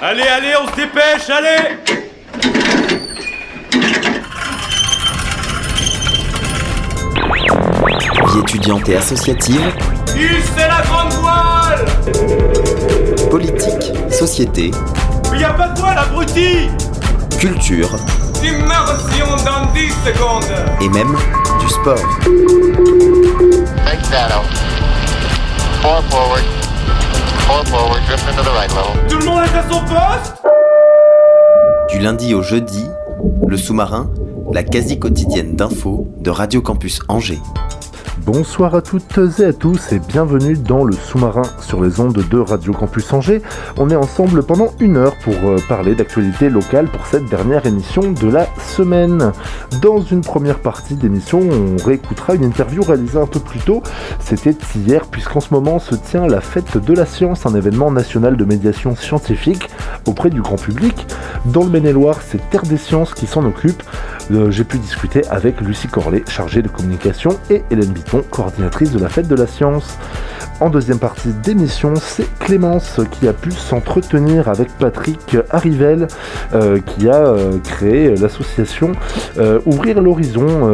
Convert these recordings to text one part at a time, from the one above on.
Allez, allez, on se dépêche, allez. Vie étudiante et associative, c'est la grande voile. Politique, société, Mais y a pas de voile, abruti. Culture. Immersion dans 10 secondes. Et même du sport. Take that out. Forward. Tout le monde est à son poste? Du lundi au jeudi, le sous-marin, la quasi quotidienne d'infos de Radio Campus Angers. Bonsoir à toutes et à tous et bienvenue dans le sous-marin sur les ondes de Radio Campus Angers. On est ensemble pendant une heure pour euh, parler d'actualité locale pour cette dernière émission de la semaine. Dans une première partie d'émission, on réécoutera une interview réalisée un peu plus tôt. C'était hier puisqu'en ce moment se tient la fête de la science, un événement national de médiation scientifique auprès du grand public. Dans le Maine-et-Loire, c'est Terre des Sciences qui s'en occupe. Euh, J'ai pu discuter avec Lucie Corlet, chargée de communication, et Hélène Coordinatrice de la fête de la science. En deuxième partie d'émission, c'est Clémence qui a pu s'entretenir avec Patrick Arrivel, euh, qui a euh, créé l'association euh, Ouvrir l'horizon,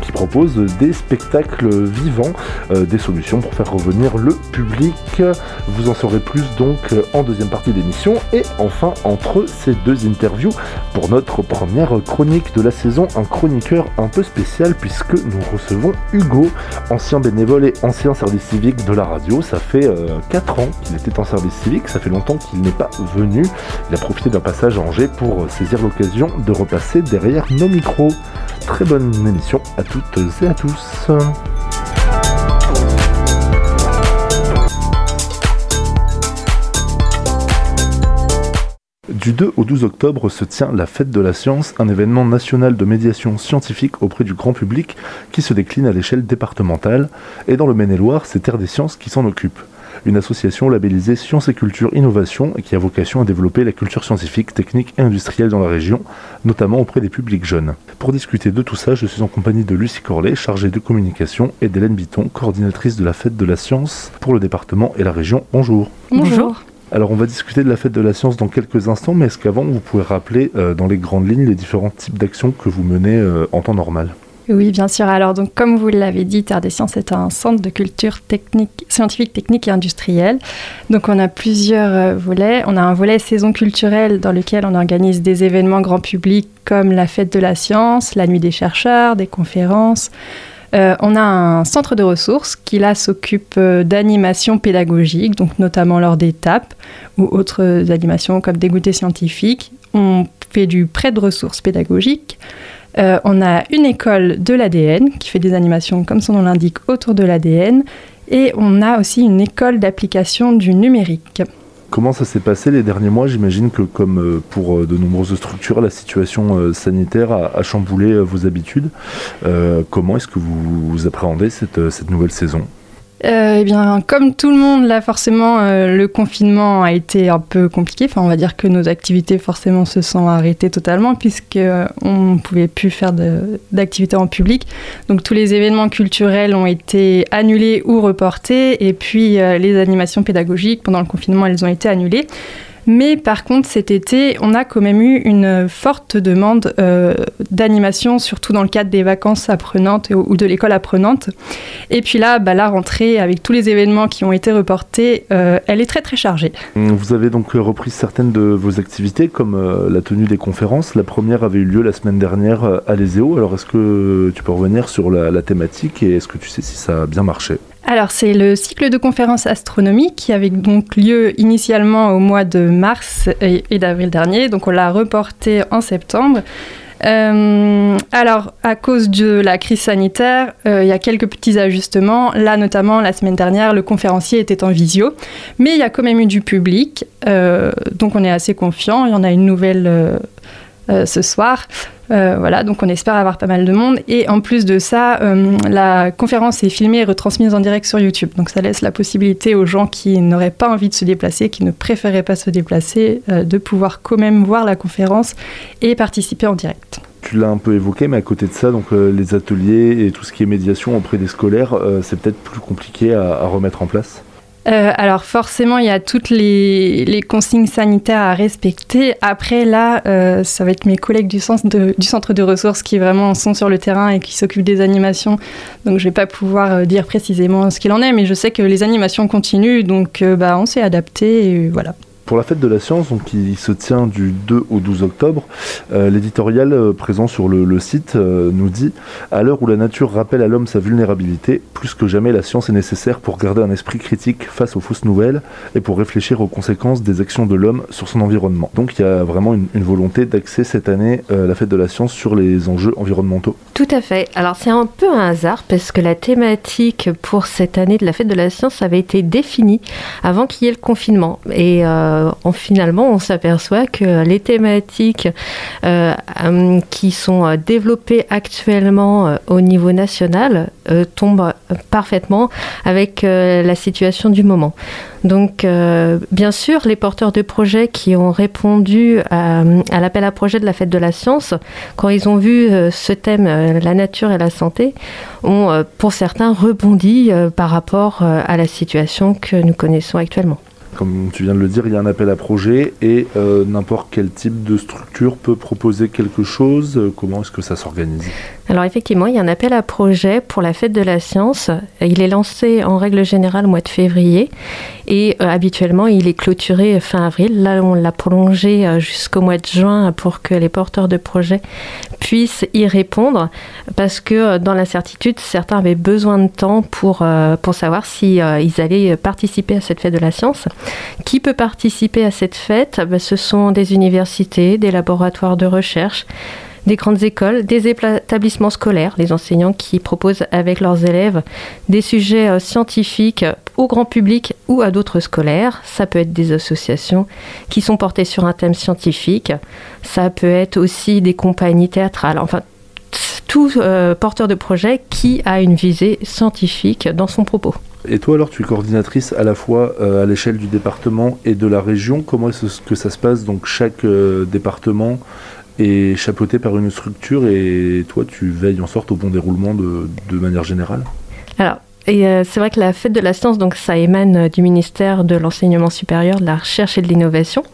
qui propose des spectacles vivants, des solutions pour faire revenir le public. Vous en saurez plus donc en deuxième partie d'émission. Et enfin, entre ces deux interviews, pour notre première chronique de la saison, un chroniqueur un peu spécial puisque nous recevons Hugo, ancien bénévole et ancien service civique de la radio. Ça fait 4 ans qu'il était en service civique, ça fait longtemps qu'il n'est pas venu. Il a profité d'un passage à Angers pour euh, saisir l'occasion de repasser derrière nos micros. Très bonne émission à toutes et à tous. Du 2 au 12 octobre se tient la Fête de la Science, un événement national de médiation scientifique auprès du grand public qui se décline à l'échelle départementale. Et dans le Maine-et-Loire, c'est Terre des Sciences qui s'en occupe. Une association labellisée Sciences et Culture Innovation et qui a vocation à développer la culture scientifique, technique et industrielle dans la région, notamment auprès des publics jeunes. Pour discuter de tout ça, je suis en compagnie de Lucie Corlet, chargée de communication, et d'Hélène Bitton, coordinatrice de la Fête de la Science pour le département et la région. Bonjour. Bonjour. Alors on va discuter de la fête de la science dans quelques instants, mais est-ce qu'avant vous pouvez rappeler euh, dans les grandes lignes les différents types d'actions que vous menez euh, en temps normal? Oui, bien sûr. Alors, donc, comme vous l'avez dit, Terre des Sciences est un centre de culture technique, scientifique, technique et industrielle. Donc, on a plusieurs euh, volets. On a un volet saison culturelle dans lequel on organise des événements grand public comme la fête de la science, la nuit des chercheurs, des conférences. Euh, on a un centre de ressources qui là s'occupe euh, d'animations pédagogiques, donc notamment lors d'étapes ou autres animations comme des goûters scientifiques. On fait du prêt de ressources pédagogiques. Euh, on a une école de l'ADN qui fait des animations, comme son nom l'indique, autour de l'ADN. Et on a aussi une école d'application du numérique. Comment ça s'est passé les derniers mois? J'imagine que comme euh, pour euh, de nombreuses structures, la situation euh, sanitaire a, chamboulé vos habitudes. Comment est-ce que vous, appréhendez cette nouvelle saison? Euh, eh bien, comme tout le monde, là, forcément, euh, le confinement a été un peu compliqué. Enfin, on va dire que nos activités, forcément, se sont arrêtées totalement puisque euh, on ne pouvait plus faire d'activités en public. Donc, tous les événements culturels ont été annulés ou reportés. Et puis, euh, les animations pédagogiques, pendant le confinement, elles ont été annulées. Mais par contre, cet été, on a quand même eu une forte demande euh, d'animation, surtout dans le cadre des vacances apprenantes ou de l'école apprenante. Et puis là, bah, la rentrée, avec tous les événements qui ont été reportés, euh, elle est très très chargée. Vous avez donc euh, repris certaines de vos activités, comme euh, la tenue des conférences. La première avait eu lieu la semaine dernière à l'ESEO. Alors, est-ce que tu peux revenir sur la thématique et est-ce que tu sais si ça a bien marché? Alors, c'est le cycle de conférences astronomiques qui avait donc lieu initialement au mois de mars et, d'avril dernier. Donc, on l'a reporté en septembre. Euh, alors, à cause de la crise sanitaire, euh, il y a quelques petits ajustements. Là, notamment, la semaine dernière, le conférencier était en visio, mais il y a quand même eu du public, euh, donc on est assez confiant. Il y en a une nouvelle ce soir. Euh, voilà, donc on espère avoir pas mal de monde. Et en plus de ça, euh, la conférence est filmée et retransmise en direct sur YouTube. Donc ça laisse la possibilité aux gens qui n'auraient pas envie de se déplacer, qui ne préféraient pas se déplacer, euh, de pouvoir quand même voir la conférence et participer en direct. Tu l'as un peu évoqué, mais à côté de ça, donc euh, les ateliers et tout ce qui est médiation auprès des scolaires, euh, c'est peut-être plus compliqué à remettre en place? Euh, alors forcément, il y a toutes les, consignes sanitaires à respecter. Après, là, euh, ça va être mes collègues du du centre de ressources qui vraiment sont sur le terrain et qui s'occupent des animations. Donc je ne vais pas pouvoir euh, dire précisément ce qu'il en est, mais je sais que les animations continuent, donc bah, on s'est adapté et voilà. Pour la fête de la science, donc, qui se tient du 2 au 12 octobre, euh, l'éditorial euh, présent sur le, site euh, nous dit À l'heure où la nature rappelle à l'homme sa vulnérabilité, plus que jamais la science est nécessaire pour garder un esprit critique face aux fausses nouvelles et pour réfléchir aux conséquences des actions de l'homme sur son environnement. Donc il y a vraiment une, volonté d'axer cette année la fête de la science sur les enjeux environnementaux. Tout à fait. Alors c'est un peu un hasard parce que la thématique pour cette année de la fête de la science avait été définie avant qu'il y ait le confinement. Et finalement, on s'aperçoit que les thématiques euh, euh, qui sont développées actuellement au niveau national tombent parfaitement avec la situation du moment. Donc, bien sûr, les porteurs de projets qui ont répondu à, l'appel à projet de la fête de la science, quand ils ont vu ce thème, la nature et la santé, ont pour certains rebondi par rapport à la situation que nous connaissons actuellement. Comme tu viens de le dire, il y a un appel à projet et euh, n'importe quel type de structure peut proposer quelque chose. Comment est-ce que ça s'organise? Alors effectivement, il y a un appel à projet pour la fête de la science. Il est lancé en règle générale au mois de février et euh, habituellement il est clôturé fin avril. Là, on l'a prolongé euh, jusqu'au mois de juin pour que les porteurs de projets puissent y répondre parce que dans l'incertitude, certains avaient besoin de temps pour, pour savoir si ils allaient participer à cette fête de la science. Qui peut participer à cette fête? Ben, Ce sont des universités, des laboratoires de recherche, des grandes écoles, des établissements scolaires, les enseignants qui proposent avec leurs élèves des sujets euh, scientifiques au grand public ou à d'autres scolaires. Ça peut être des associations qui sont portées sur un thème scientifique. Ça peut être aussi des compagnies théâtrales. Enfin, tout euh, porteur de projet qui a une visée scientifique dans son propos. Et toi alors, tu es coordinatrice à la fois euh, à l'échelle du département et de la région. Comment est-ce que ça se passe Donc chaque département est chapeauté par une structure et toi tu veilles en sorte au bon déroulement de, manière générale Alors et euh, c'est vrai que la fête de la science, donc ça émane euh, du ministère de l'enseignement supérieur, de la recherche et de l'innovation.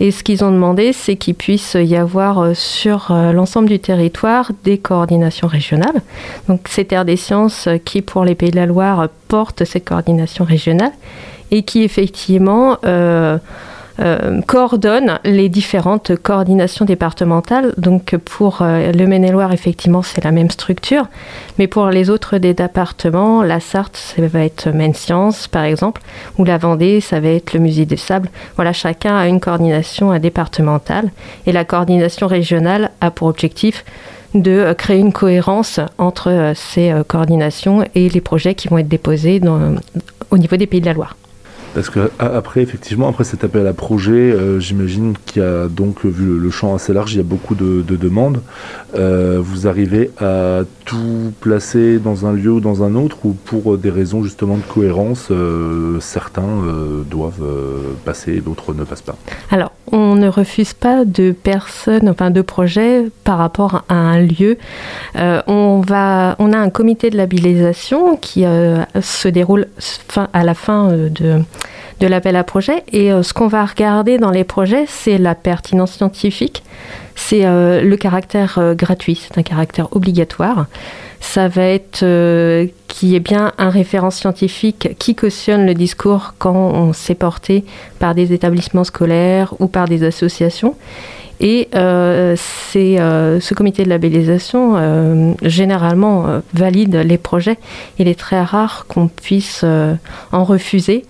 Et ce qu'ils ont demandé, c'est qu'il puisse y avoir euh, sur l'ensemble du territoire des coordinations régionales. Donc c'est Terre des Sciences qui, pour les Pays de la Loire, porte cette coordination régionale et qui effectivement euh, coordonne les différentes coordinations départementales. Donc pour euh, le Maine-et-Loire, effectivement, c'est la même structure. Mais pour les autres des départements, la Sarthe, ça va être Maine Science, par exemple, ou la Vendée, ça va être le Musée des Sables. Voilà, chacun a une coordination départementale. Et la coordination régionale a pour objectif de créer une cohérence entre euh, ces coordinations et les projets qui vont être déposés au niveau des Pays de la Loire. Parce que après, effectivement, après cet appel à projet, euh, j'imagine qu'il y a donc, vu le, champ assez large, il y a beaucoup de, demandes. Euh, vous arrivez à tout placer dans un lieu ou dans un autre, ou pour des raisons justement de cohérence, euh, certains doivent passer et d'autres ne passent pas? Alors, on ne refuse pas de personnes, enfin de projets par rapport à un lieu. on, va, on a un comité de labellisation qui se déroule à la fin de de l'appel à projet. Et euh, ce qu'on va regarder dans les projets, c'est la pertinence scientifique, c'est euh, le caractère euh, gratuit, c'est un caractère obligatoire. Ça va être qui est bien un référent scientifique qui cautionne le discours quand on s'est porté par des établissements scolaires ou par des associations. Et c'est ce comité de labellisation généralement valide les projets. Il est très rare qu'on puisse en refuser.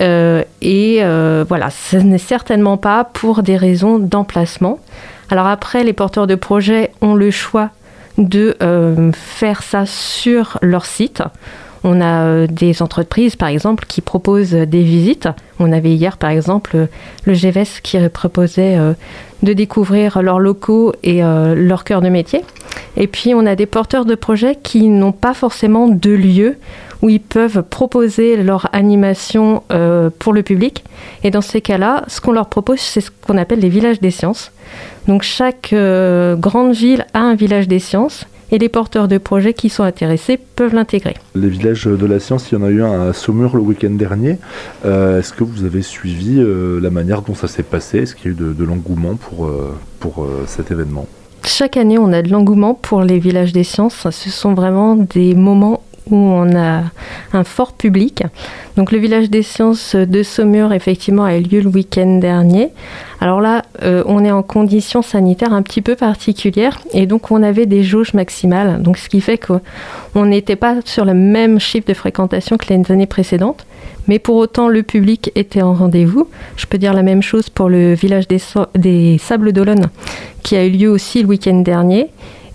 Euh, et euh, voilà, ce n'est certainement pas pour des raisons d'emplacement. Alors après, les porteurs de projets ont le choix de euh, faire ça sur leur site. On a des entreprises, par exemple, qui proposent des visites. On avait hier, par exemple, le GVS qui proposait de découvrir leurs locaux et leur cœur de métier. Et puis, on a des porteurs de projets qui n'ont pas forcément de lieu où ils peuvent proposer leur animation euh, pour le public. Et dans ces cas-là, ce qu'on leur propose, c'est ce qu'on appelle les villages des sciences. Donc chaque euh, grande ville a un village des sciences et les porteurs de projets qui sont intéressés peuvent l'intégrer. Les villages de la science, il y en a eu un à Saumur le week-end dernier. Euh, est-ce que vous avez suivi euh, la manière dont ça s'est passé? Est-ce qu'il y a eu de, l'engouement pour, euh, pour cet événement? Chaque année, on a de l'engouement pour les villages des sciences. Ce sont vraiment des moments où on a un fort public. Donc le village des sciences de Saumur, effectivement, a eu lieu le week-end dernier. Alors là, euh, on est en conditions sanitaires un petit peu particulières et donc on avait des jauges maximales. Donc ce qui fait qu'on n'était pas sur le même chiffre de fréquentation que les années précédentes. Mais pour autant, le public était en rendez-vous. Je peux dire la même chose pour le village des, des Sables d'Olonne, qui a eu lieu aussi le week-end dernier.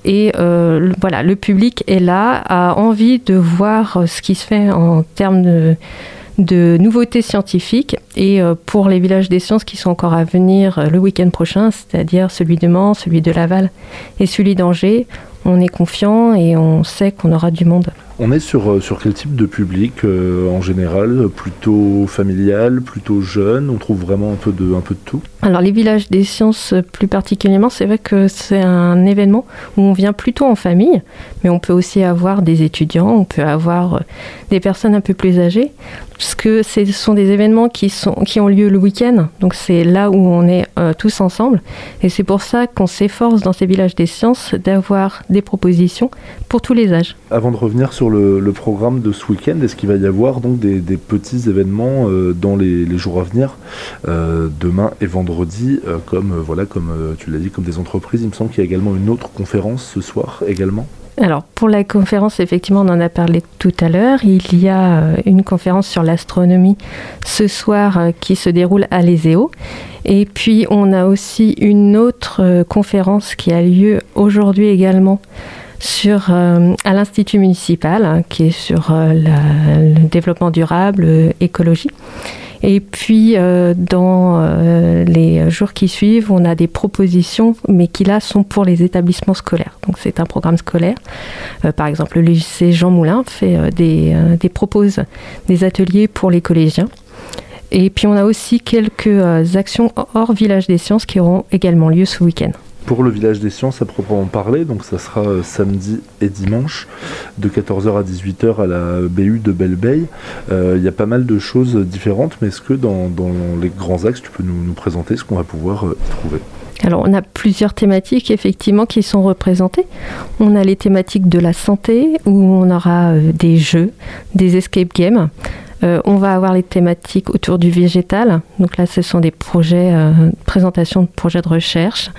Et euh, voilà, le public est là, a envie de voir euh, ce qui se fait en termes de, nouveautés scientifiques. Et euh, pour les villages des sciences qui sont encore à venir le week-end prochain, c'est-à-dire celui de Mans, celui de Laval et celui d'Angers, on est confiant et on sait qu'on aura du monde. On est sur, euh, sur quel type de public euh, en général? Plutôt familial, plutôt jeune? On trouve vraiment un peu de, un peu de tout? Alors les villages des sciences plus particulièrement, c'est vrai que c'est un événement où on vient plutôt en famille, mais on peut aussi avoir des étudiants, on peut avoir euh, des personnes un peu plus âgées, parce que ce sont des événements qui, sont, qui ont lieu le week-end, donc c'est là où on est tous ensemble, et c'est pour ça qu'on s'efforce dans ces villages des sciences d'avoir des propositions pour tous les âges. Avant de revenir sur le, programme de ce week-end Est-ce qu'il va y avoir donc des, petits événements euh, dans les, jours à venir, euh, demain et vendredi, euh, comme voilà, comme tu l'as dit, comme des entreprises? Il me semble qu'il y a également une autre conférence ce soir également. Alors pour la conférence, effectivement, on en a parlé tout à l'heure. Il y a une conférence sur l'astronomie ce soir qui se déroule à l'ESEO. Et puis on a aussi une autre conférence qui a lieu aujourd'hui également euh, à l'Institut municipal, hein, qui est sur euh, le développement durable, euh, écologie. Et puis, dans les jours qui suivent, on a des propositions, mais qui là sont pour les établissements scolaires. Donc, c'est un programme scolaire. par exemple, le lycée Jean Moulin fait des, des propose des ateliers pour les collégiens. Et puis, on a aussi quelques actions hors village des sciences qui auront également lieu ce week-end pour le village des sciences à proprement parler, donc ça sera euh, samedi et dimanche de 14h à 18h à la BU de belle euh, Il y a pas mal de choses différentes, mais est-ce que dans, les grands axes, tu peux nous, présenter ce qu'on va pouvoir euh, y trouver? Alors, on a plusieurs thématiques effectivement qui sont représentées. On a les thématiques de la santé où on aura des jeux, des escape games, euh, on va avoir les thématiques autour du végétal. Donc là, ce sont des projets, euh, présentations de projets de recherche.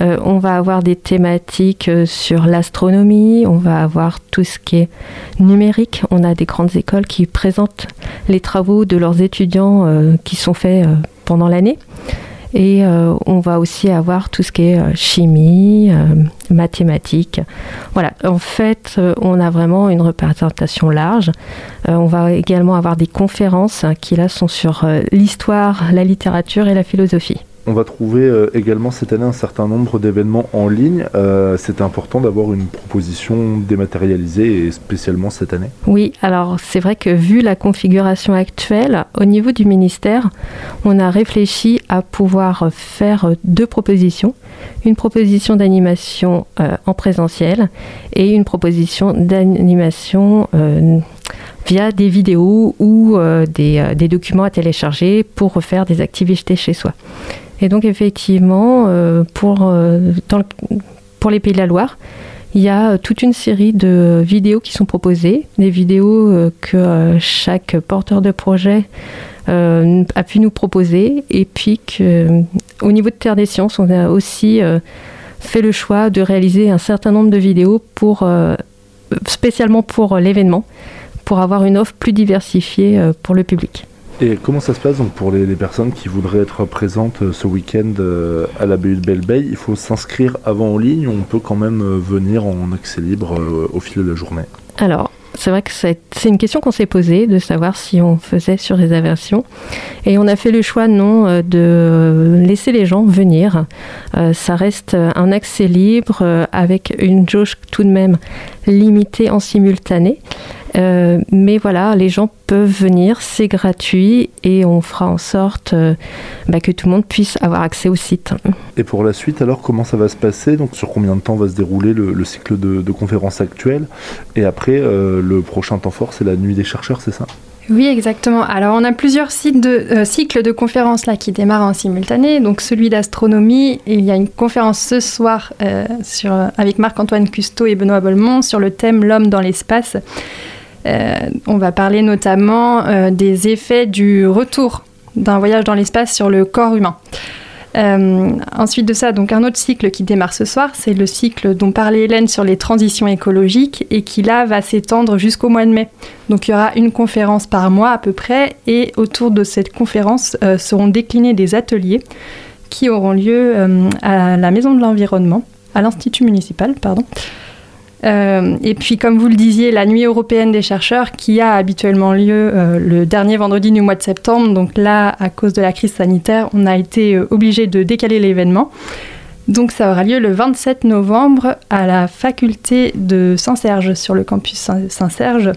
Euh, on va avoir des thématiques sur l'astronomie. On va avoir tout ce qui est numérique. On a des grandes écoles qui présentent les travaux de leurs étudiants qui sont faits pendant l'année. Et euh, on va aussi avoir tout ce qui est euh, chimie, euh, mathématiques. Voilà, en fait, on a vraiment une représentation large. on va également avoir des conférences qui là sont sur l'histoire, la littérature et la philosophie. On va trouver euh, également cette année un certain nombre d'événements en ligne. Euh, c'est important d'avoir une proposition dématérialisée et spécialement cette année. Oui, alors c'est vrai que vu la configuration actuelle, au niveau du ministère, on a réfléchi à pouvoir faire deux propositions. Une proposition d'animation euh, en présentiel et une proposition d'animation via des vidéos ou des, documents à télécharger pour refaire des activités chez soi. Et donc effectivement, euh, pour, euh, pour les Pays de la Loire, il y a toute une série de vidéos qui sont proposées, des vidéos euh, que chaque porteur de projet a pu nous proposer, et puis qu'au niveau de Terre des Sciences, on a aussi fait le choix de réaliser un certain nombre de vidéos pour, spécialement pour l'événement, pour avoir une offre plus diversifiée pour le public. Et comment ça se passe donc pour les, personnes qui voudraient être présentes euh, ce week-end euh, à la BU de Belle Il faut s'inscrire avant en ligne ou on peut quand même euh, venir en accès libre au fil de la journée? Alors, c'est vrai que c'est une question qu'on s'est posée de savoir si on faisait sur réservation. Et on a fait le choix non de laisser les gens venir. ça reste un accès libre avec une jauge tout de même limitée en simultané. Euh, mais voilà, les gens peuvent venir, c'est gratuit et on fera en sorte euh, bah, que tout le monde puisse avoir accès au site. Et pour la suite, alors comment ça va se passer? Donc sur combien de temps va se dérouler le, cycle de, conférences actuel Et après, euh, le prochain temps fort, c'est la nuit des chercheurs, c'est ça? Oui, exactement. Alors, on a plusieurs de, cycles de conférences là qui démarrent en simultané. Donc, celui d'astronomie, il y a une conférence ce soir sur, avec Marc-Antoine Custeau et Benoît Bolmont sur le thème L'homme dans l'espace. Euh, on va parler notamment euh, des effets du retour d'un voyage dans l'espace sur le corps humain. Euh, ensuite de ça, donc un autre cycle qui démarre ce soir, c'est le cycle dont parlait Hélène sur les transitions écologiques et qui là va s'étendre jusqu'au mois de mai. Donc il y aura une conférence par mois à peu près et autour de cette conférence seront déclinés des ateliers qui auront lieu à la Maison de l'Environnement, à l'Institut municipal, pardon. Euh, et puis, comme vous le disiez, la nuit européenne des chercheurs qui a habituellement lieu euh, le dernier vendredi du mois de septembre. Donc là, à cause de la crise sanitaire, on a été euh, obligé de décaler l'événement. Donc ça aura lieu le 27 novembre à la faculté de Saint-Serge, sur le campus Saint-Serge,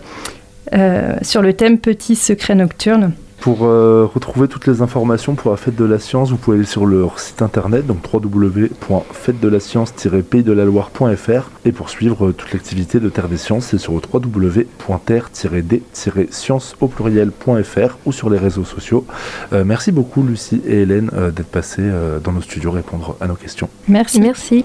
sur le thème Petit secret nocturne. Pour euh, retrouver toutes les informations pour la fête de la science, vous pouvez aller sur leur site internet, donc www.fête-de-la-science-pays-de-la-loire.fr et pour suivre euh, toute l'activité de Terre des Sciences, c'est sur www.terre-d-science au pluriel.fr ou sur les réseaux sociaux. Euh, merci beaucoup Lucie et Hélène d'être passées dans nos studios répondre à nos questions. Merci. Merci.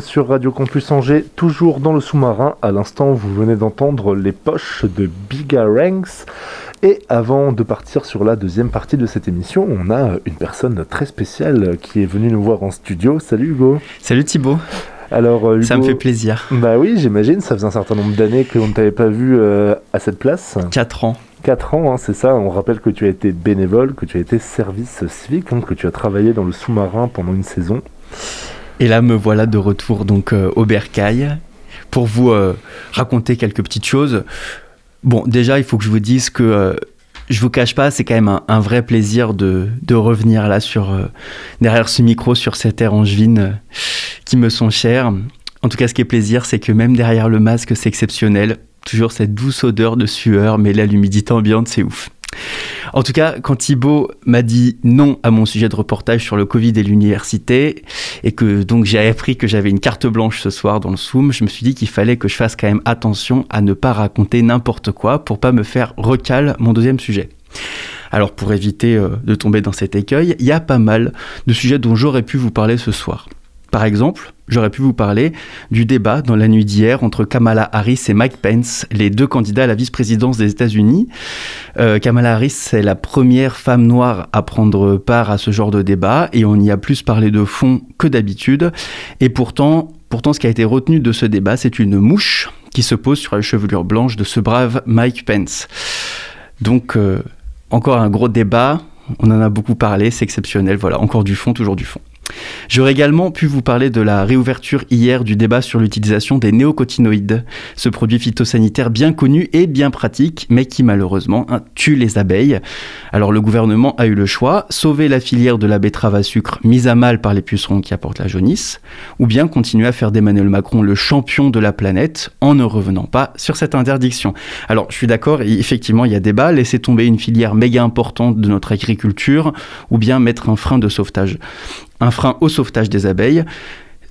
18h21 sur Radio Campus Angers, toujours dans le sous-marin. À l'instant, vous venez d'entendre les poches de Bigaranks. Et avant de partir sur la deuxième partie de cette émission, on a une personne très spéciale qui est venue nous voir en studio. Salut Hugo. Salut Thibaut. Alors, euh, Hugo, Ça me fait plaisir. Bah oui, j'imagine, ça faisait un certain nombre d'années qu'on ne t'avait pas vu euh, à cette place. 4 ans. 4 ans, hein, c'est ça. On rappelle que tu as été bénévole, que tu as été service civique, hein, que tu as travaillé dans le sous-marin pendant une saison. Et là, me voilà de retour donc euh, au Bercail pour vous euh, raconter quelques petites choses. Bon, déjà, il faut que je vous dise que euh, je vous cache pas, c'est quand même un, vrai plaisir de, revenir là sur derrière ce micro sur ces terres angevines qui me sont chères. En tout cas, ce qui est plaisir, c'est que même derrière le masque, c'est exceptionnel. Toujours cette douce odeur de sueur, mais là, l'humidité ambiante, c'est ouf. En tout cas, quand Thibaut m'a dit non à mon sujet de reportage sur le Covid et l'université, et que donc j'ai appris que j'avais une carte blanche ce soir dans le Zoom, je me suis dit qu'il fallait que je fasse quand même attention à ne pas raconter n'importe quoi pour pas me faire recal mon deuxième sujet. Alors pour éviter euh, de tomber dans cet écueil, il y a pas mal de sujets dont j'aurais pu vous parler ce soir. Par exemple, j'aurais pu vous parler du débat dans la nuit d'hier entre Kamala Harris et Mike Pence, les deux candidats à la vice-présidence des États-Unis. Euh, Kamala Harris, c'est la première femme noire à prendre part à ce genre de débat et on y a plus parlé de fond que d'habitude. Et pourtant, pourtant, ce qui a été retenu de ce débat, c'est une mouche qui se pose sur la chevelure blanche de ce brave Mike Pence. Donc, euh, encore un gros débat. On en a beaucoup parlé, c'est exceptionnel. Voilà, encore du fond, toujours du fond. J'aurais également pu vous parler de la réouverture hier du débat sur l'utilisation des néocotinoïdes, ce produit phytosanitaire bien connu et bien pratique, mais qui malheureusement hein, tue les abeilles. Alors le gouvernement a eu le choix, sauver la filière de la betterave à sucre mise à mal par les pucerons qui apportent la jaunisse, ou bien continuer à faire d'Emmanuel Macron le champion de la planète en ne revenant pas sur cette interdiction. Alors je suis d'accord, effectivement il y a débat, laisser tomber une filière méga importante de notre agriculture, ou bien mettre un frein de sauvetage un frein au sauvetage des abeilles.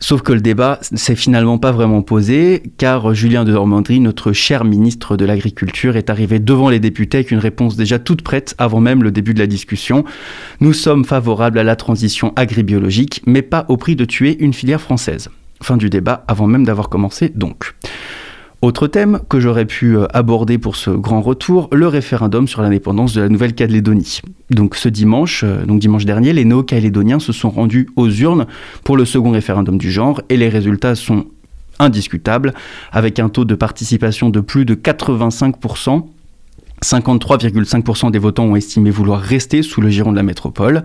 Sauf que le débat s'est finalement pas vraiment posé, car Julien de Normandie, notre cher ministre de l'Agriculture, est arrivé devant les députés avec une réponse déjà toute prête avant même le début de la discussion. Nous sommes favorables à la transition agribiologique, mais pas au prix de tuer une filière française. Fin du débat avant même d'avoir commencé donc. Autre thème que j'aurais pu euh, aborder pour ce grand retour, le référendum sur l'indépendance de la Nouvelle-Calédonie. Donc ce dimanche, euh, donc dimanche dernier, les néo-calédoniens se sont rendus aux urnes pour le second référendum du genre et les résultats sont indiscutables avec un taux de participation de plus de 85%. 53,5% des votants ont estimé vouloir rester sous le giron de la métropole,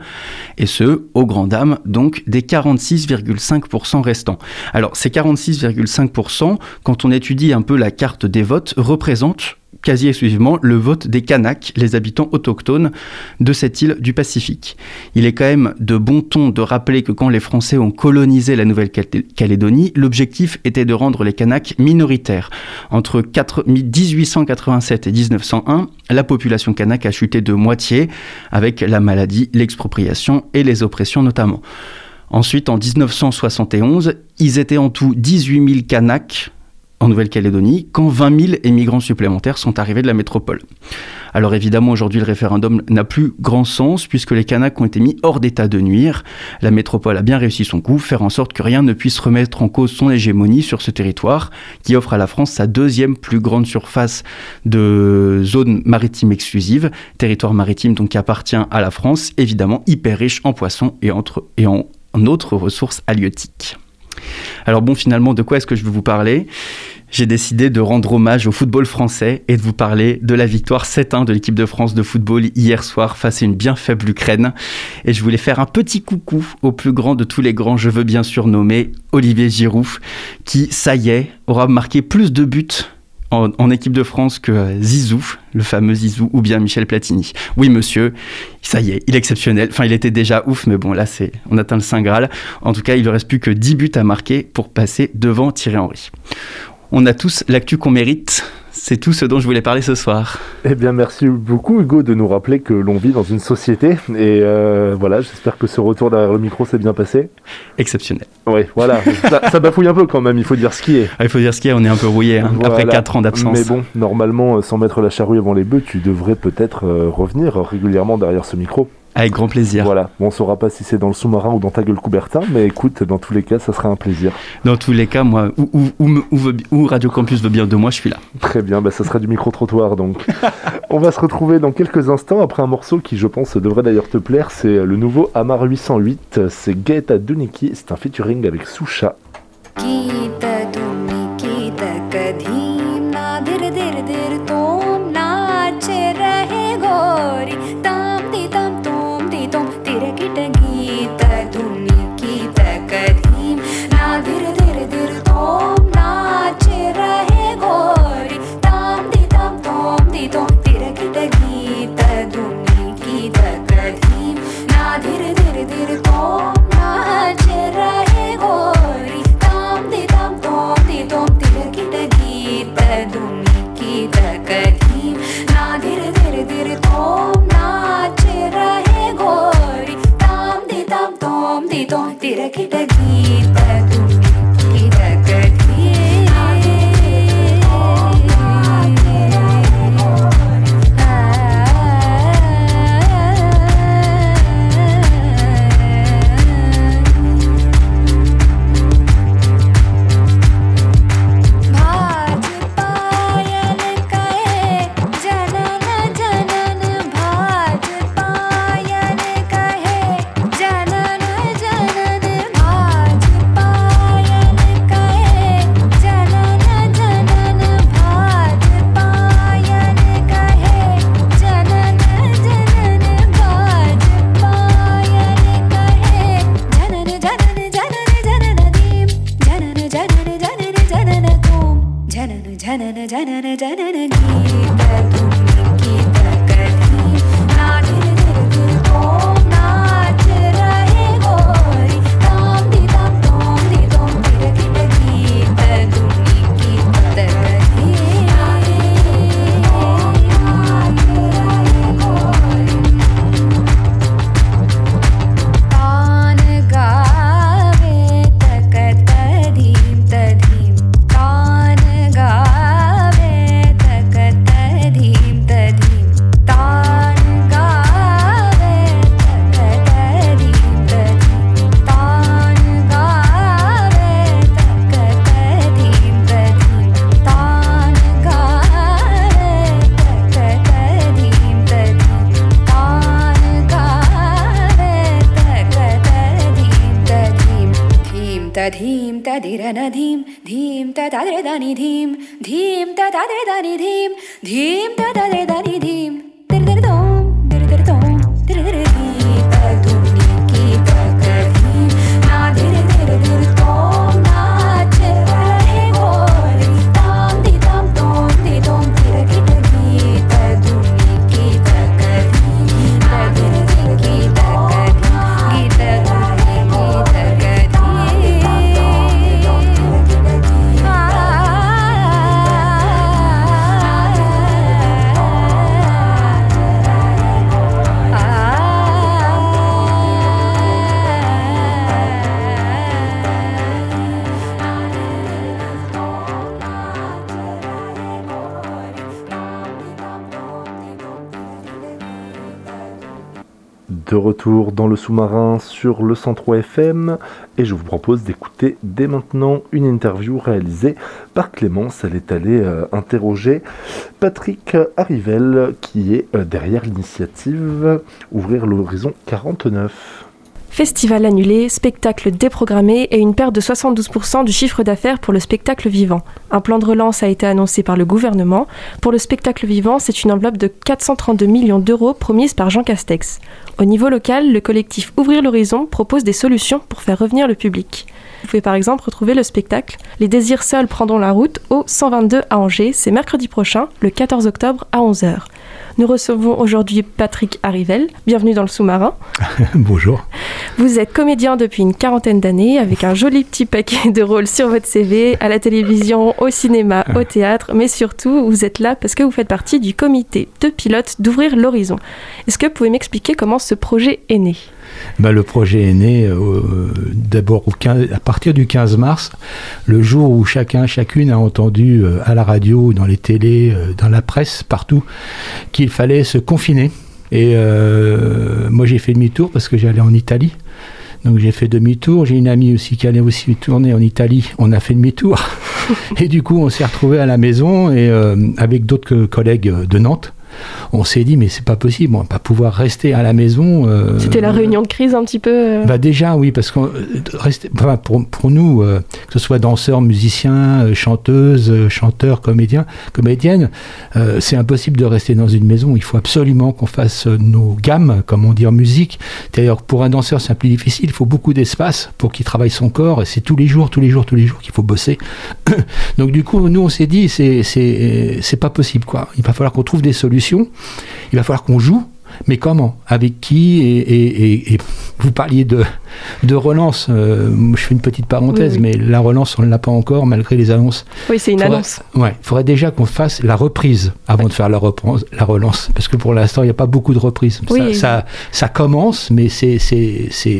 et ce, au grand dam, donc des 46,5% restants. Alors, ces 46,5%, quand on étudie un peu la carte des votes, représentent quasi exclusivement le vote des Kanaks, les habitants autochtones de cette île du Pacifique. Il est quand même de bon ton de rappeler que quand les Français ont colonisé la Nouvelle-Calédonie, l'objectif était de rendre les Kanaks minoritaires. Entre 4 1887 et 1901, la population kanak a chuté de moitié avec la maladie, l'expropriation et les oppressions notamment. Ensuite, en 1971, ils étaient en tout 18 000 Kanaks en Nouvelle-Calédonie quand 20 000 émigrants supplémentaires sont arrivés de la métropole. Alors évidemment, aujourd'hui, le référendum n'a plus grand sens puisque les Kanaks ont été mis hors d'état de nuire. La métropole a bien réussi son coup, faire en sorte que rien ne puisse remettre en cause son hégémonie sur ce territoire qui offre à la France sa deuxième plus grande surface de zone maritime exclusive, territoire maritime donc qui appartient à la France, évidemment hyper riche en poissons et, en autres ressources halieutiques. Alors bon, finalement, de quoi est-ce que je vais vous parler? J'ai décidé de rendre hommage au football français et de vous parler de la victoire 7-1 de l'équipe de France de football hier soir face à une bien faible Ukraine. Et je voulais faire un petit coucou au plus grand de tous les grands, je veux bien sûr nommer Olivier Giroud, qui, ça y est, aura marqué plus de buts en, équipe de France que Zizou, le fameux Zizou, ou bien Michel Platini. Oui, monsieur, ça y est, il est exceptionnel. Enfin, il était déjà ouf, mais bon, là, c'est, on atteint le Saint Graal. En tout cas, il ne reste plus que 10 buts à marquer pour passer devant Thierry Henry. On a tous l'actu qu'on mérite. C'est tout ce dont je voulais parler ce soir. Eh bien, merci beaucoup Hugo de nous rappeler que l'on vit dans une société. Et euh, voilà, j'espère que ce retour derrière le micro s'est bien passé. Exceptionnel. Oui, voilà. ça, ça, bafouille un peu quand même, il faut dire ce qui est. Ah, il faut dire ce qui est, on est un peu rouillé hein, voilà. après 4 ans d'absence. Mais bon, normalement, sans mettre la charrue avant les bœufs, tu devrais peut-être euh, revenir régulièrement derrière ce micro. Avec grand plaisir. Voilà, bon, on saura pas si c'est dans le sous-marin ou dans ta gueule Coubertin, mais écoute, dans tous les cas, ça sera un plaisir. Dans tous les cas, moi, où, où- où me- où veut- où Radio Campus veut bien de moi, je suis là. Très bien, bah, ça sera du micro-trottoir donc. on va se retrouver dans quelques instants après un morceau qui, je pense, devrait d'ailleurs te plaire. C'est le nouveau Amar 808. C'est Gaeta Duniki. C'est un featuring avec Susha. De retour dans le sous-marin sur le 103 FM et je vous propose d'écouter dès maintenant une interview réalisée par Clémence. Elle est allée euh, interroger Patrick Arrivel qui est euh, derrière l'initiative Ouvrir l'horizon 49. Festival annulé, spectacle déprogrammé et une perte de 72% du chiffre d'affaires pour le spectacle vivant. Un plan de relance a été annoncé par le gouvernement. Pour le spectacle vivant, c'est une enveloppe de 432 millions d'euros promise par Jean Castex. Au niveau local, le collectif Ouvrir l'horizon propose des solutions pour faire revenir le public. Vous pouvez par exemple retrouver le spectacle Les désirs seuls prendront la route au 122 à Angers, c'est mercredi prochain, le 14 octobre à 11h. Nous recevons aujourd'hui Patrick Arrivel. Bienvenue dans le sous-marin. Bonjour. Vous êtes comédien depuis une quarantaine d'années avec un joli petit paquet de rôles sur votre CV, à la télévision, au cinéma, au théâtre, mais surtout vous êtes là parce que vous faites partie du comité de pilote d'ouvrir l'horizon. Est-ce que vous pouvez m'expliquer comment ce projet est né? Bah, le projet est né euh, d'abord au 15 à partir du 15 mars, le jour où chacun, chacune a entendu euh, à la radio, dans les télés, euh, dans la presse, partout, qu'il fallait se confiner Et moi, j'ai fait demi-tour parce que j'allais en Italie. Donc j'ai fait demi-tour. J'ai une amie aussi qui allait aussi tourner en Italie. On a fait demi-tour. et du coup, on s'est retrouvé à la maison et euh, avec d'autres collègues de Nantes on s'est dit mais c'est pas possible, on va pas pouvoir rester à la maison. euh, C'était la réunion de crise un petit peu. euh, bah déjà oui parce que rester enfin, pour, pour nous euh, que ce soit danseurs, musiciens, euh, chanteuses, euh, chanteurs, comédiens, comédiennes, euh, c'est impossible de rester dans une maison. Il faut absolument qu'on fasse euh, nos gammes, comme on dit en musique. D'ailleurs pour un danseur c'est un peu difficile. Il faut beaucoup d'espace pour qu'il travaille son corps. Et c'est tous les jours, tous les jours, tous les jours qu'il faut bosser. Donc du coup nous on s'est dit c'est c'est c'est pas possible quoi. Il va falloir qu'on trouve des solutions. Il va falloir qu'on joue. Mais comment Avec qui et, et- et- et vous parliez de, de relance. euh, je fais une petite parenthèse, Oui, oui. mais la relance, on ne l'a pas encore malgré les annonces. Oui, c'est une Faudrait- annonce. Ouais, il faudrait déjà qu'on fasse la reprise avant de faire la, reprise, la relance. Parce que pour l'instant, il n'y a pas beaucoup de reprises. Oui. Ça, ça, ça commence, mais c'est-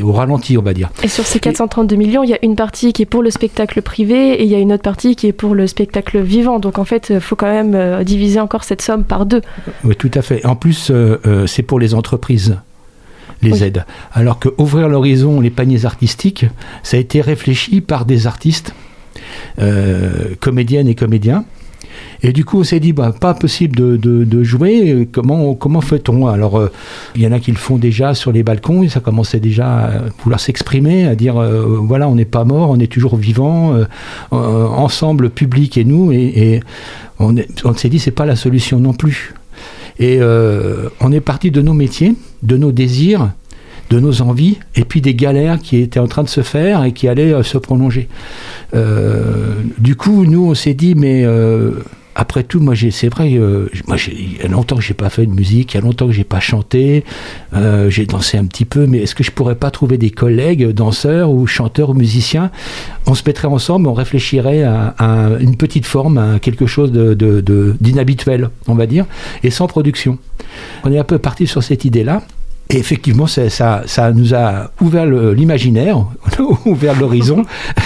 au ralenti, on va dire. Et sur ces 432 millions, il y a une partie qui est pour le spectacle privé et il y a une autre partie qui est pour le spectacle vivant. Donc en fait, il faut quand même euh, diviser encore cette somme par deux. Oui, tout à fait. En plus, euh, euh, c'est pour les entreprises, les Oui. aides. Alors que ouvrir l'horizon, les paniers artistiques, ça a été réfléchi par des artistes, euh, comédiennes et comédiens. Et du coup, on s'est dit, bah, pas possible de, de- de jouer. Comment, comment fait-on? Alors, euh, il y en a qui le font déjà sur les balcons, et ça commençait déjà à vouloir s'exprimer, à dire, euh, voilà, on n'est pas mort, on est toujours vivant, ensemble, public et nous. Et, et on s'est dit, c'est pas la solution non plus. Et euh, on est parti de nos métiers, de nos désirs, de nos envies, et puis des galères qui étaient en train de se faire et qui allaient euh, se prolonger. Euh, du coup, nous, on s'est dit, mais après tout, moi, c'est vrai, euh, moi, il y a longtemps que j'ai pas fait de musique, il y a longtemps que j'ai pas chanté, euh, j'ai dansé un petit peu, mais est-ce que je pourrais pas trouver des collègues danseurs ou chanteurs ou musiciens? On se mettrait ensemble, on réfléchirait à, une petite forme, à quelque chose de- de- d'inhabituel, on va dire, et sans production. On est un peu parti sur cette idée-là. Et effectivement, ça, ça, nous a ouvert l'imaginaire, ouvert l'horizon.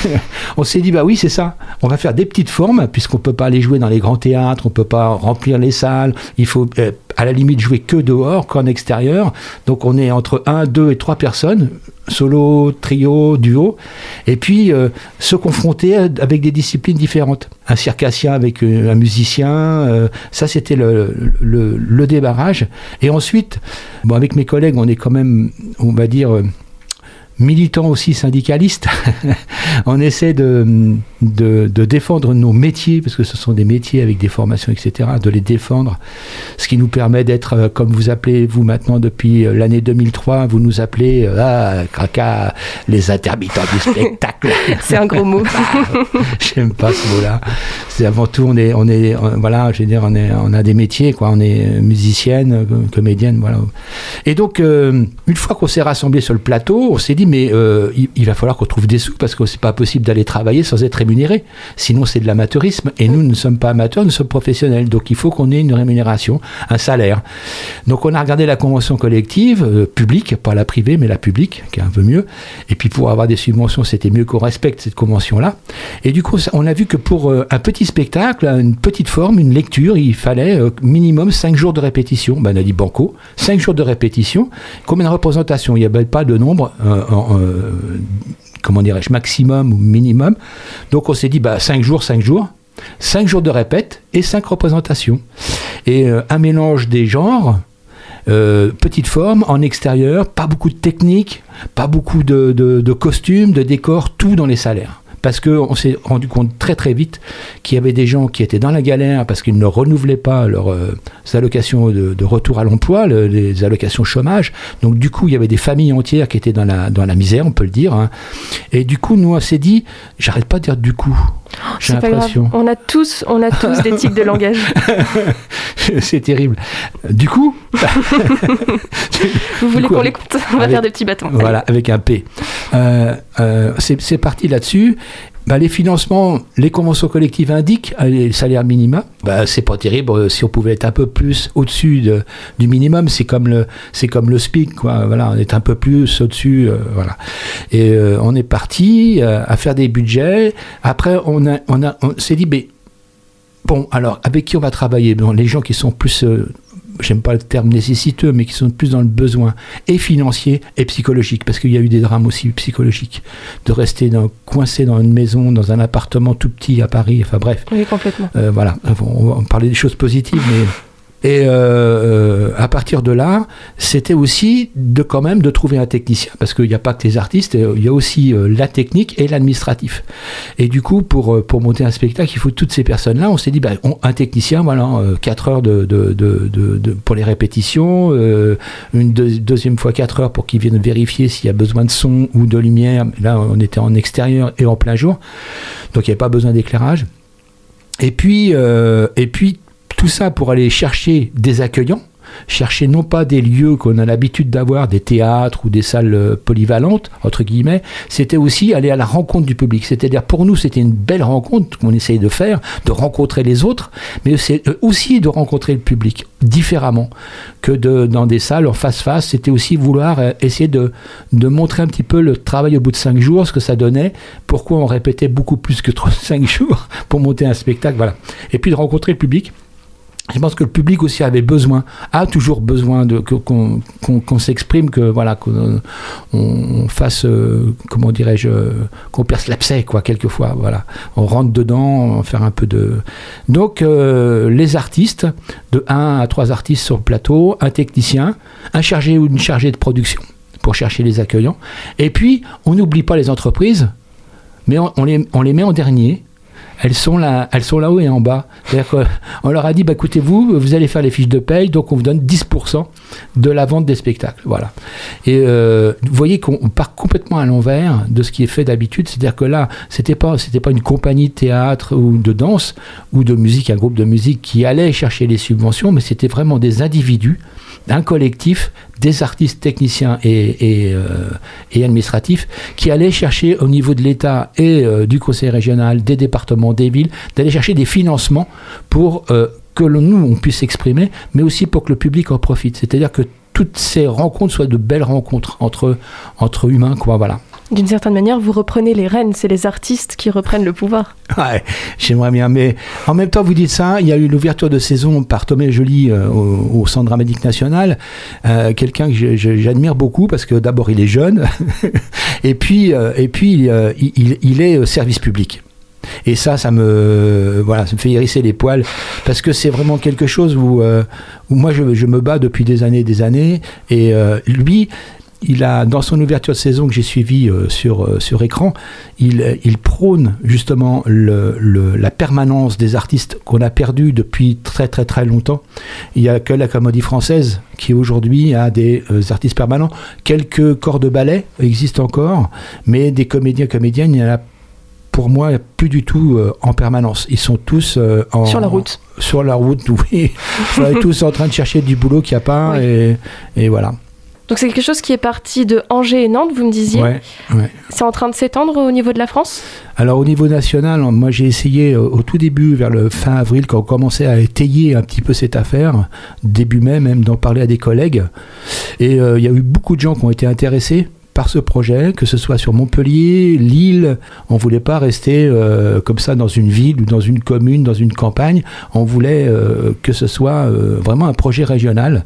on s'est dit, bah oui, c'est ça. On va faire des petites formes, puisqu'on peut pas aller jouer dans les grands théâtres, on peut pas remplir les salles. Il faut, euh, à la limite, jouer que dehors, qu'en extérieur. Donc, on est entre 1, 2 et 3 personnes, solo, trio, duo. Et puis, euh, se confronter avec des disciplines différentes. Un circassien avec euh, un musicien, euh, ça, c'était le, le, le débarrage. Et ensuite, bon, avec mes collègues, on est quand même, on va dire, militants aussi syndicalistes. on essaie de, de, de défendre nos métiers, parce que ce sont des métiers avec des formations, etc., de les défendre. Ce qui nous permet d'être, euh, comme vous appelez, vous maintenant, depuis euh, l'année 2003, vous nous appelez, euh, ah, caca, les intermittents du spectacle. C'est un gros mot. J'aime pas ce mot-là. C'est avant tout, on est, on est, on- voilà, je veux dire, on, est, on a des métiers, quoi. On est musicienne, comédienne, voilà. Et donc, euh, une fois qu'on s'est rassemblés sur le plateau, on s'est dit, mais euh, il, va falloir qu'on trouve des sous parce que c'est pas possible d'aller travailler sans être rémunéré. Sinon, c'est de l'amateurisme. Et nous, nous ne sommes pas amateurs, nous sommes professionnels. Donc, il faut qu'on ait une rémunération, un salaire. Donc, on a regardé la convention collective, euh, publique, pas la privée, mais la publique, qui est un peu mieux. Et puis, pour avoir des subventions, c'était mieux qu'on respecte cette convention-là. Et du coup, on a vu que pour euh, un petit spectacle, une petite forme, une lecture, il fallait minimum 5 jours de répétition. Ben, on a dit banco, 5 jours de répétition. Combien de représentations? Il n'y avait pas de nombre, euh, comment dirais-je, maximum ou minimum. Donc on s'est dit, bah, 5 jours, 5 jours. 5 jours de répète et 5 représentations. Et euh, un mélange des genres, euh, petite forme, en extérieur, pas beaucoup de technique, pas beaucoup de costumes, de décors, tout dans les salaires. Parce qu'on s'est rendu compte très très vite qu'il y avait des gens qui étaient dans la galère parce qu'ils ne renouvelaient pas leurs euh, allocations de, de retour à l'emploi, le- les allocations chômage. Donc du coup, il y avait des familles entières qui étaient dans la, dans la misère, on peut le dire. hein. Et du coup, nous, on s'est dit, j'arrête pas de dire du coup. J'ai C'est pas grave. l'impression. On a tous, on a tous des tics de langage. C'est terrible. Du coup, Vous voulez qu'on les compte On va avec- faire des petits bâtons. Voilà, avec un P. Euh, euh, c'est parti là-dessus. Bah, les financements, les conventions collectives indiquent euh, les salaires minima. Bah, c'est pas terrible euh, si on pouvait être un peu plus au-dessus de- du minimum. C'est comme le, c'est comme le SPIC, quoi. Voilà, on est un peu plus au-dessus, voilà. Et on est parti à faire des budgets. Après, on a, on a, on s'est dit, mais Bon, alors, avec qui on va travailler? Bon, Les gens qui sont plus j'aime pas le terme nécessiteux, mais qui sont plus dans le besoin, et financier et psychologique, parce qu'il y a eu des drames aussi psychologiques, de rester dans, coincé dans une maison, dans un appartement tout petit à Paris, enfin bref. Oui, complètement. Euh, voilà, on va parler des choses positives, mais et euh, euh, à partir de là, c'était aussi de quand même de trouver un technicien, parce qu'il n'y a pas que les artistes, euh, il y a aussi la technique et l'administratif. Et du coup, pour, pour monter un spectacle, il faut toutes ces personnes-là. On s'est dit, bah, on- un technicien, voilà, 4 heures de, de, de, pour les répétitions, une deux- deuxième fois 4 heures pour qu'ils viennent vérifier s'il y a besoin de son ou de lumière. Là, on était en extérieur et en plein jour, donc il n'y avait pas besoin d'éclairage. Et puis, et puis tout ça pour aller chercher des accueillants, chercher non pas des lieux qu'on a l'habitude d'avoir, des théâtres ou des salles euh, polyvalentes, entre guillemets, c'était aussi aller à la rencontre du public. C'est-à-dire pour nous, c'était une belle rencontre qu'on essayait de faire, de rencontrer les autres, mais c'est euh, aussi de rencontrer le public différemment que dans des salles en face-face. C'était aussi vouloir euh, essayer de, de montrer un petit peu le travail au bout de cinq jours, ce que ça donnait, pourquoi on répétait beaucoup plus que cinq jours pour monter un spectacle, voilà. Et puis de rencontrer le public. Je pense que le public aussi avait besoin, a toujours besoin de qu'on qu'on s'exprime, que voilà, qu'on on fasse, euh, comment dirais-je, qu'on perce l'abcès, quoi, quelquefois, voilà. On rentre dedans, on faire un peu de. Donc, euh, les artistes, de 1 à 3 artistes sur le plateau, un technicien, un chargé ou une chargée de production pour chercher les accueillants. Et puis, on n'oublie pas les entreprises, mais on les, on les met en dernier. Elles sont là, elles sont là-haut et en bas. C'est-à-dire qu'on leur a dit, bah, écoutez, vous, vous allez faire les fiches de paye, donc on vous donne 10% de la vente des spectacles. Voilà. Et euh, vous voyez qu'on on part complètement à l'envers de ce qui est fait d'habitude. C'est-à-dire que là, c'était pas, c'était pas une compagnie de théâtre ou de danse ou de musique, un groupe de musique qui allait chercher les subventions, mais c'était vraiment des individus, un collectif, des artistes techniciens euh, et administratifs qui allaient chercher au niveau de l'État et euh, du Conseil régional, des départements, des villes, d'aller chercher des financements pour euh, que nous, on puisse s'exprimer, mais aussi pour que le public en profite. C'est-à-dire que toutes ces rencontres soient de belles rencontres entre, entre humains, quoi, voilà. D'une certaine manière, vous reprenez les rênes, c'est les artistes qui reprennent le pouvoir. Ouais, j'aimerais bien, mais en même temps, vous dites ça, il y a eu l'ouverture de saison par Thomas Joly euh, au, au Centre dramatique national, euh, quelqu'un que j'admire beaucoup parce que d'abord il est jeune, et puis, euh, et puis il, il- il est service public. Et ça, ça me, voilà, ça me fait hérisser les poils parce que c'est vraiment quelque chose où, euh, où moi je, me bats depuis des années et des années. Et euh, lui, il a, dans son ouverture de saison que j'ai suivi euh, sur, sur écran, il, il prône justement le, la permanence des artistes qu'on a perdus depuis très très très longtemps. Il n'y a que la comédie française qui aujourd'hui a des artistes permanents. Quelques corps de ballet existent encore, mais des comédiens comédiennes, il y en a pour moi plus du tout euh, en permanence. Ils sont tous euh, en, Sur la route. Sur la route, oui. Ils sont tous en train de chercher du boulot qu'il n'y a pas. Oui. Et, et voilà. Donc c'est quelque chose qui est parti de Angers et Nantes, vous me disiez. Ouais, ouais. C'est en train de s'étendre au niveau de la France? Alors au niveau national, moi j'ai essayé euh, au tout début, vers le fin avril, quand on commençait à étayer un petit peu cette affaire, début mai même, d'en parler à des collègues. Et euh, il y a eu beaucoup de gens qui ont été intéressés par ce projet, que ce soit sur Montpellier, Lille. On voulait pas rester euh, comme ça dans une ville ou dans une commune, dans une campagne. On voulait euh, que ce soit euh, vraiment un projet régional.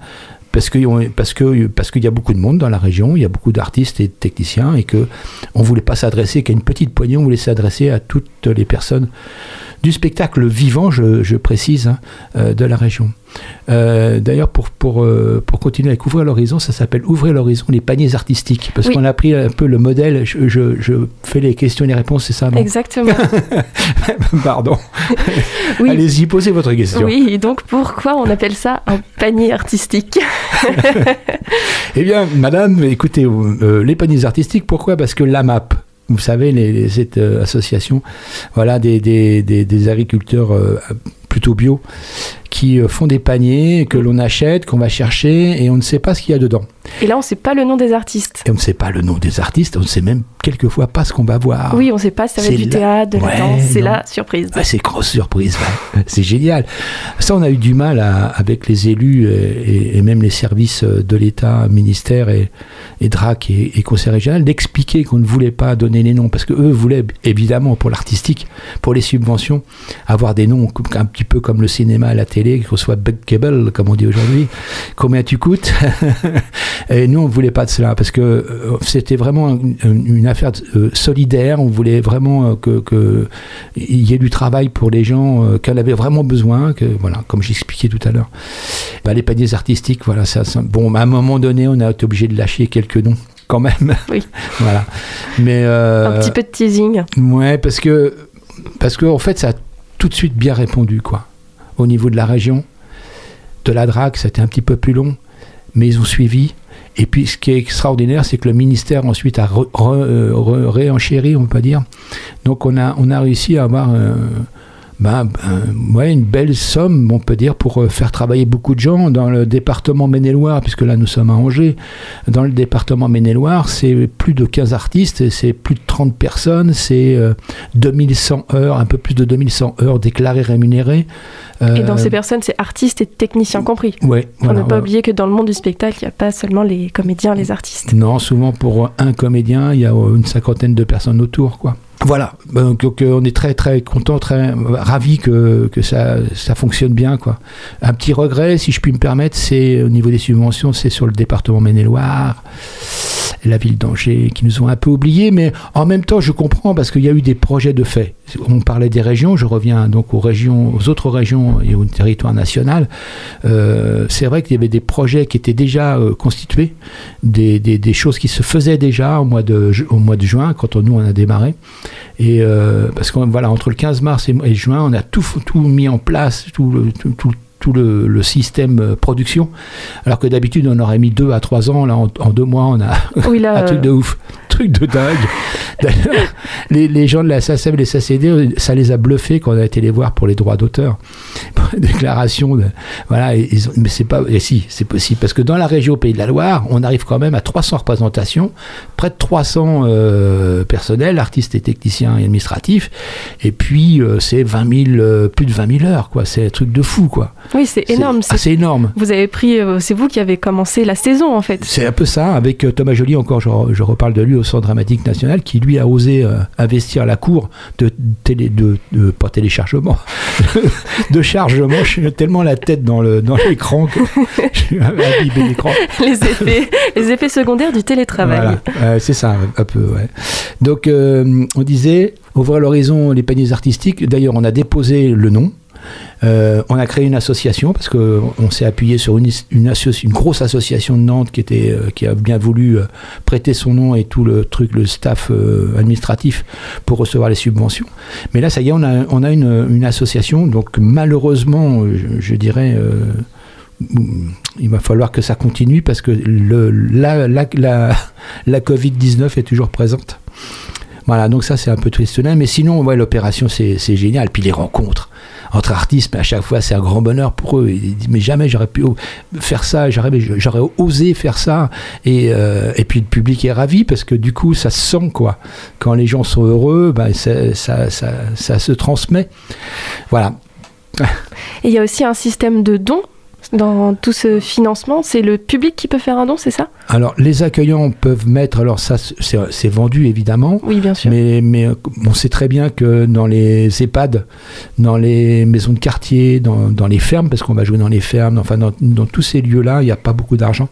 Parce parce que parce qu'il y a beaucoup de monde dans la région, il y a beaucoup d'artistes et de techniciens et que on voulait pas s'adresser qu'à une petite poignée, on voulait s'adresser à toutes les personnes du spectacle vivant, je, je précise, hein, euh, de la région. Euh, D'ailleurs, pour, pour, euh, pour continuer avec Ouvrir l'horizon, ça s'appelle Ouvrir l'horizon, les paniers artistiques. Parce Oui. qu'on a pris un peu le modèle, je, je, je fais les questions et les réponses, c'est ça non? Exactement. Pardon. Oui. Allez-y, posez votre question. Oui, et donc pourquoi on appelle ça un panier artistique? Eh bien, madame, écoutez, euh, les paniers artistiques, pourquoi? Parce que l'AMAP, vous savez, cette euh, association voilà, des agriculteurs euh, plutôt bio qui euh, font des paniers que l'on achète, qu'on va chercher et on ne sait pas ce qu'il y a dedans. Et là, on ne sait pas le nom des artistes. Et on ne sait pas le nom des artistes, on ne sait même quelquefois pas ce qu'on va voir. Oui, on ne sait pas si ça va être du la- théâtre, de la danse. C'est la surprise. Ah, c'est grosse surprise, ouais. c'est génial. Ça, on a eu du mal à- avec les élus et, et même les services de l'État, ministère et, et DRAC et, et Conseil régional, d'expliquer qu'on ne voulait pas donner les noms parce que eux voulaient évidemment pour l'artistique, pour les subventions, avoir des noms un petit peu comme le cinéma, la télé, qu'on soit bankable comme on dit aujourd'hui. Combien tu coûtes Et nous, on ne voulait pas de cela parce que euh, c'était vraiment une, une affaire euh, solidaire. On voulait vraiment euh, que que il y ait du travail pour les gens euh, qu'elle avait vraiment besoin. Que voilà, comme j'expliquais tout à l'heure. Bah, les paniers artistiques, voilà, ça, ça- Bon, à un moment donné, on a été obligé de lâcher quelques noms quand même. Oui. voilà. Mais euh, Un petit peu de teasing. Ouais, parce que, parce que en fait, ça a tout de suite bien répondu, quoi. Au niveau de la région, de la DRAC, c'était un petit peu plus long, mais ils ont suivi. Et puis, ce qui est extraordinaire, c'est que le ministère ensuite a euh, réenchéri, on peut dire. Donc, on a, on a réussi à avoir euh, ben, ben, ouais, une belle somme, on peut dire, pour euh, faire travailler beaucoup de gens dans le département Maine-et-Loire, puisque là, nous sommes à Angers. Dans le département Maine-et-Loire, c'est plus de 15 artistes, c'est plus de 30 personnes, c'est euh, 2100 heures, un peu plus de 2100 heures déclarées rémunérées. Et dans Euh, ces personnes, c'est artistes et techniciens compris. Ouais, Pour voilà, ne pas ouais. oublier que dans le monde du spectacle, il n'y a pas seulement les comédiens, les artistes. Non, souvent pour un comédien, il y a euh, une cinquantaine de personnes autour, quoi. Voilà, donc, euh, on est très très content, très ravi que, que ça, ça fonctionne bien, quoi. Un petit regret, si je puis me permettre, c'est au niveau des subventions, c'est sur le département Maine-et-Loire, la ville d'Angers, qui nous ont un peu oubliés, mais en même temps, je comprends parce qu'il y a eu des projets de fait. On parlait des régions, je reviens donc aux régions, aux autres régions et au territoire national. Euh, c'est vrai qu'il y avait des projets qui étaient déjà euh, constitués, des, choses qui se faisaient déjà au mois de, juin, quand nous on a démarré. Et euh, parce que voilà, entre le 15 mars et, juin, on a tout, mis en place, tout tout, tout- tout le, le système euh, production. Alors que d'habitude, on aurait mis deux à trois ans. Là, en, en deux mois, on a Oui, là, un truc euh, de ouf, truc de dingue. D'ailleurs, les, les gens de la SACEM et les SACD, ça les a bluffés quand on a été les voir pour les droits d'auteur. De, voilà, et mais c'est pas, et si, c'est possible parce que dans la région Pays de la Loire, on arrive quand même à 300 représentations, près de 300 euh, personnels, artistes et techniciens et administratifs, et puis euh, c'est 20 000, euh, plus de 20 000 heures, quoi. C'est un truc de fou, quoi. Oui, c'est énorme. Ah, c'est énorme. Vous avez pris, c'est vous qui avez commencé la saison en fait. C'est un peu ça, avec Thomas Joly, encore je, je reparle de lui au Dramatique national, qui lui a osé euh, investir la cour de, télé, de, de- pas téléchargement, de chargement. Je suis tellement la tête dans le dans l'écran que je suis imbibé l'écran. les effets, les effets secondaires du télétravail. Voilà, Euh, c'est ça, un peu, ouais. Donc, euh, on disait, ouvrir l'horizon, les paniers artistiques. D'ailleurs, on a déposé le nom. Euh, on a créé une association parce qu'on s'est appuyé sur une, grosse association de Nantes qui, euh, a bien voulu euh, prêter son nom et tout le truc, le staff administratif pour recevoir les subventions. Mais là, ça y est, on a, une, association. Donc, malheureusement, je, dirais. il va falloir que ça continue parce que la Covid-19 est toujours présente. Voilà, donc ça c'est un peu là, mais sinon, ouais, l'opération c'est génial. Puis les rencontres entre artistes, mais à chaque fois c'est un grand bonheur pour eux. Ils disent, mais jamais j'aurais pu faire ça, j'aurais j'aurais osé faire ça. Et, euh, et puis le public est ravi parce que du coup ça se sent quoi. Quand les gens sont heureux, ben, ça, ça, ça, ça se transmet. Voilà. Et il y a aussi un système de dons dans tout ce financement. C'est le public qui peut faire un don, c'est ça? Alors, les accueillants peuvent mettre, alors ça, c'est vendu évidemment. Oui, bien sûr. Mais, mais euh, on sait très bien que dans les EHPAD, dans les maisons de quartier, dans, dans les fermes, parce qu'on va jouer dans les fermes, enfin dans, dans tous ces lieux-là, il n'y a pas beaucoup d'argent.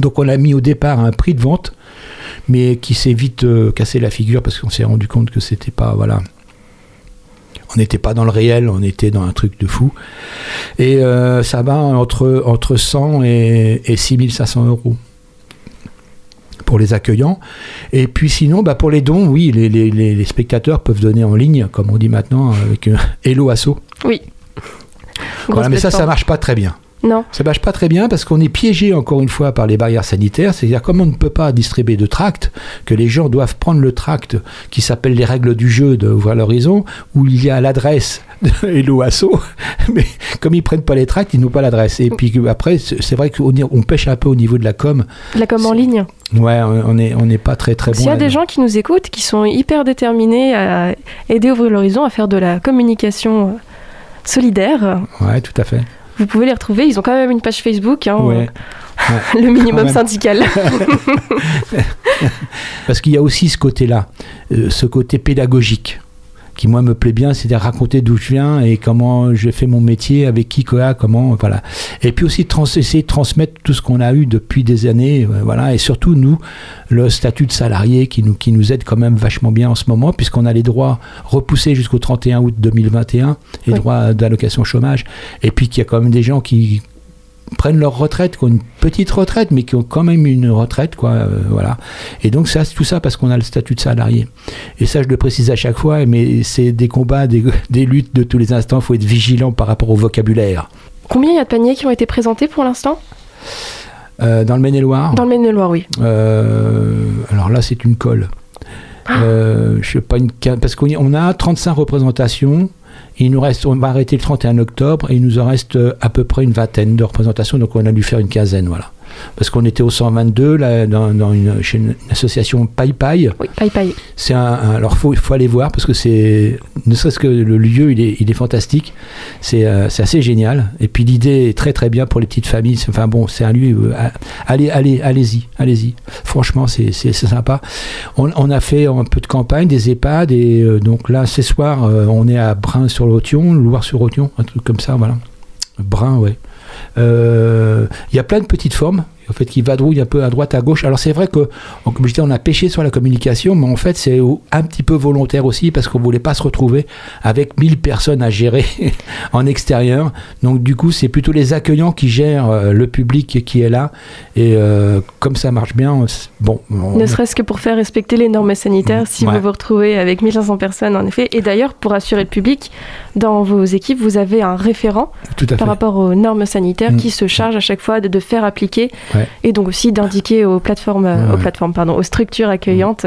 Donc on a mis au départ un prix de vente, mais qui s'est vite euh, cassé la figure parce qu'on s'est rendu compte que c'était pas, voilà, on n'était pas dans le réel, on était dans un truc de fou. Et euh, ça va entre, entre 100 et, et 6500 euros pour les accueillants. Et puis sinon, bah pour les dons, oui, les, les- les- les spectateurs peuvent donner en ligne, comme on dit maintenant, avec euh, Hello Asso. Oui. Voilà, mais ça, ça marche pas très bien. Non. Ça marche pas très bien parce qu'on est piégé encore une fois par les barrières sanitaires. C'est-à-dire comme on ne peut pas distribuer de tracts, que les gens doivent prendre le tract qui s'appelle les règles du jeu de Ouvrir l'horizon, où il y a l'adresse et l'OASO, mais comme ils prennent pas les tracts, ils n'ont pas l'adresse. Et puis après, c'est vrai qu'on on pêche un peu au niveau de la com. La com en ligne. Ouais, on on est on n'est pas très très bon. S'il y a des gens qui nous écoutent, qui sont hyper déterminés à aider Ouvrir l'Horizon à faire de la communication euh, solidaire, Ouais, tout à fait. Vous pouvez les retrouver. Ils ont quand même une page Facebook, hein, Ouais. euh, le minimum syndical. Parce qu'il y a aussi ce côté-là, euh, ce côté pédagogique, qui moi me plaît bien, c'est de raconter d'où je viens et comment j'ai fait mon métier, avec qui, quoi, comment, voilà. Et puis aussi trans essayer de transmettre tout ce qu'on a eu depuis des années, euh, voilà. Et surtout nous, le statut de salarié qui nous, qui nous aide quand même vachement bien en ce moment, puisqu'on a les droits repoussés jusqu'au 31 août 2021, les Oui. droits d'allocation chômage. Et puis qu'il y a quand même des gens qui prennent leur retraite, qui ont une petite retraite, mais qui ont quand même une retraite, quoi, euh, voilà. Et donc ça, c'est tout ça parce qu'on a le statut de salarié. Et ça, je le précise à chaque fois, mais c'est des combats, des, des luttes de tous les instants. Il faut être vigilant par rapport au vocabulaire. Combien il y a de paniers qui ont été présentés pour l'instant? Euh, dans le Maine-et-Loire, Dans le Maine-et-Loire, oui. euh, alors là, c'est une colle. Euh, je sais pas une parce qu'on a 35 représentations. Il nous reste, on va arrêter le 31 octobre et il nous en reste euh, à peu près une vingtaine de représentations, donc on a dû faire une quinzaine, voilà. Parce qu'on était au 122 là, dans, dans une, chez une association Paille Paille. Oui, paille paille. C'est un, un- alors faut, faut aller voir parce que c'est ne serait-ce que le lieu il est, il est fantastique. C'est euh, assez génial. Et puis l'idée est très très bien pour les petites familles. Enfin bon, c'est un lieu. euh, allez allez allez-y allez-y. Franchement c'est sympa. On, on a fait un peu de campagne, des EHPAD et euh, donc là ce soir euh, on est à Brun-sur-Lotion, Loire-sur-Lotion, un truc comme ça voilà. Brun ouais. Euh, Il y a plein de petites formes en fait, qui vadrouillent un peu à droite, à gauche. Alors c'est vrai que, comme je disais, on a pêché sur la communication, mais en fait c'est un petit peu volontaire aussi parce qu'on voulait pas se retrouver avec 1000 personnes à gérer en extérieur. Donc du coup, c'est plutôt les accueillants qui gèrent euh, le public qui est là. Et euh, comme ça marche bien, bon. on- Ne serait-ce que pour faire respecter les normes sanitaires, si Ouais. vous vous retrouvez avec 1500 personnes, en effet. Et d'ailleurs, pour assurer le public, dans vos équipes, vous avez un référent par rapport aux normes sanitaires Mm. qui se charge à chaque fois de, de faire appliquer Ouais. et donc aussi d'indiquer aux plateformes, Ouais, aux plateformes, pardon, aux structures accueillantes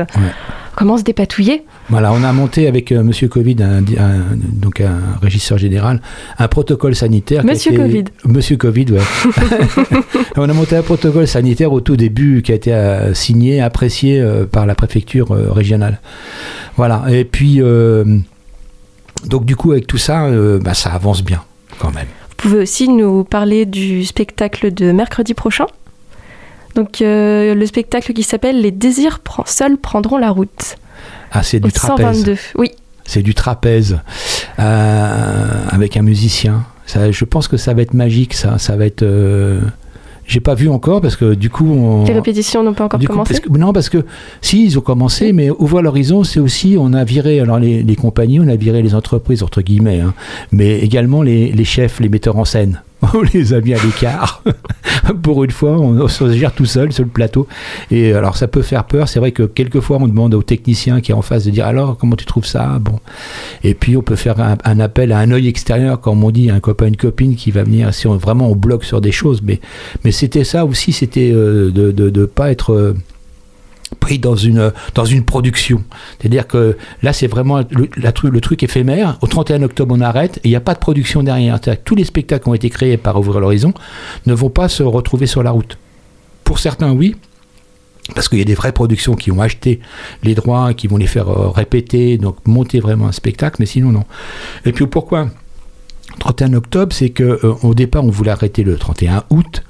comment se dépatouiller. Voilà, on a monté avec euh, Monsieur Covid, un, un- donc un régisseur général, un protocole sanitaire. Monsieur été- Covid. Monsieur Covid, ouais. on a monté un protocole sanitaire au tout début qui a été euh, signé, apprécié euh, par la préfecture euh, régionale. Voilà, et puis, donc du coup, avec tout ça, bah, ça avance bien quand même. Vous pouvez aussi nous parler du spectacle de mercredi prochain? Donc euh, le spectacle qui s'appelle Les désirs seuls prendront la route. Ah, c'est Au du trapèze. 122. Oui, C'est du trapèze euh, avec un musicien. Ça, je pense que ça va être magique, ça. Ça va être. euh, J'ai pas vu encore parce que du coup. On... les répétitions n'ont pas encore Du coup, commencé. parce que- non, parce que si, ils ont commencé, mais ouvrir l'horizon, c'est aussi, on a viré alors les, les compagnies, on a viré les entreprises, entre guillemets, hein, mais également les, les chefs, les metteurs en scène. On les a mis à l'écart. Pour une fois, on, se gère tout seul sur le plateau. Et alors, ça peut faire peur. C'est vrai que quelquefois, on demande au technicien qui est en face de dire alors, comment tu trouves ça? Bon. Et puis, on peut faire un, appel à un œil extérieur, comme on dit, un copain, une copine qui va venir, si on, vraiment on bloque sur des choses. Mais, mais c'était ça aussi, c'était euh, de ne pas être. Pris dans une, dans une production. C'est-à-dire que là, c'est vraiment le, le truc éphémère. Au 31 octobre, on arrête et il n'y a pas de production derrière. Tous les spectacles qui ont été créés par Ouvrir l'Horizon ne vont pas se retrouver sur la route. Pour certains, oui. Parce qu'il y a des vraies productions qui ont acheté les droits, qui vont les faire euh, répéter, donc monter vraiment un spectacle, mais sinon, non. Et puis pourquoi? 31 octobre, c'est que euh, au départ, on voulait arrêter le 31 août.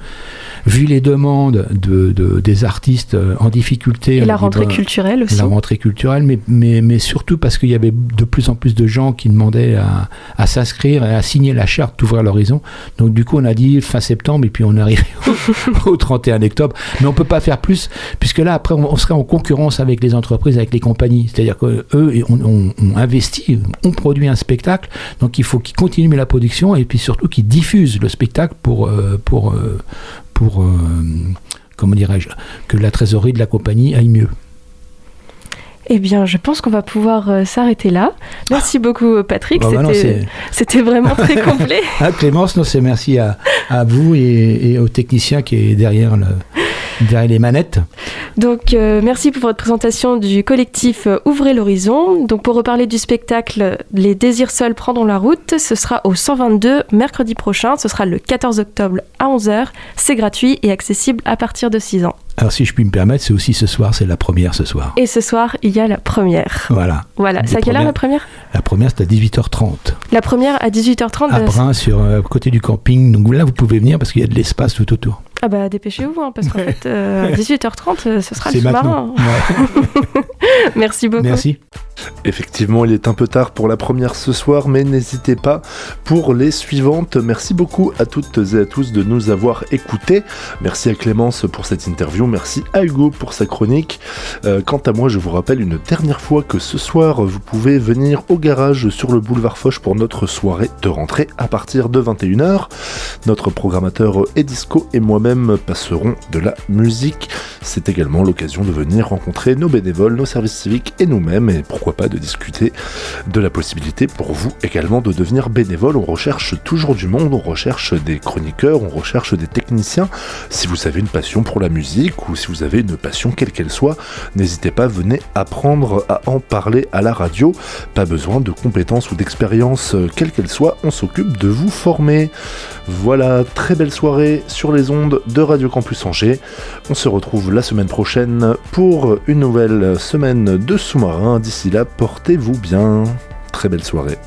Vu les demandes de, de- des artistes euh, en difficulté, Et la rentrée bah, culturelle aussi. la rentrée culturelle, mais, mais, mais surtout parce qu'il y avait de plus en plus de gens qui demandaient à, à s'inscrire et à signer la charte d'ouvrir l'horizon. Donc du coup, on a dit fin septembre et puis on est arrivé au, au 31 octobre. Mais on peut pas faire plus puisque là, après, on, on serait en concurrence avec les entreprises, avec les compagnies. C'est-à-dire qu'eux, on, on, on investit, on produit un spectacle, donc il faut qu'ils continuent la production et puis surtout qu'ils diffusent le spectacle pour, euh, pour, euh, pour euh, comment dirais-je, que la trésorerie de la compagnie aille mieux. Eh bien, je pense qu'on va pouvoir euh, s'arrêter là. Merci beaucoup, Patrick. Bah C'était- vraiment très complet. Ah, Clémence, non, c'est merci à, à vous et, et au technicien qui est derrière, le, derrière les manettes. Donc, euh, merci pour votre présentation du collectif euh, Ouvrez l'horizon. Donc, pour reparler du spectacle Les désirs seuls prendront la route, ce sera au 122 mercredi prochain. Ce sera le 14 octobre à 11h. C'est gratuit et accessible à partir de 6 ans. Alors, si je puis me permettre, c'est aussi ce soir, c'est la première ce soir. Et ce soir, il y a la première. Voilà. Voilà. C'est à quelle heure la première? La première, c'est à 18h30. La première à 18h30. À euh, Brun, sur euh, côté du camping. Donc là, vous pouvez venir parce qu'il y a de l'espace tout autour. Ah bah dépêchez-vous, hein, parce qu'en fait, euh, à 18h30, euh, ce sera le sous-marin. Ouais. Merci beaucoup. Merci. Effectivement, il est un peu tard pour la première ce soir, mais n'hésitez pas pour les suivantes. Merci beaucoup à toutes et à tous de nous avoir écoutés. Merci à Clémence pour cette interview. Merci à Hugo pour sa chronique. Euh, quant à moi, je vous rappelle une dernière fois que ce soir, vous pouvez venir au garage sur le boulevard Foch pour notre soirée de rentrée à partir de 21h. Notre programmateur Edisco et moi-même passerons de la musique. C'est également l'occasion de venir rencontrer nos bénévoles, nos services civiques et nous-mêmes, et pourquoi pas de discuter de la possibilité pour vous également de devenir bénévole. On recherche toujours du monde, on recherche des chroniqueurs, on recherche des techniciens. Si vous avez une passion pour la musique ou si vous avez une passion quelle qu'elle soit, n'hésitez pas, venez apprendre à en parler à la radio. Pas besoin de compétences ou d'expérience euh, quelle qu'elle soit, on s'occupe de vous former. Voilà, très belle soirée sur les ondes de Radio Campus Angers. On se retrouve la semaine prochaine pour une nouvelle semaine de sous-marin. D'ici là, portez-vous bien. Très belle soirée.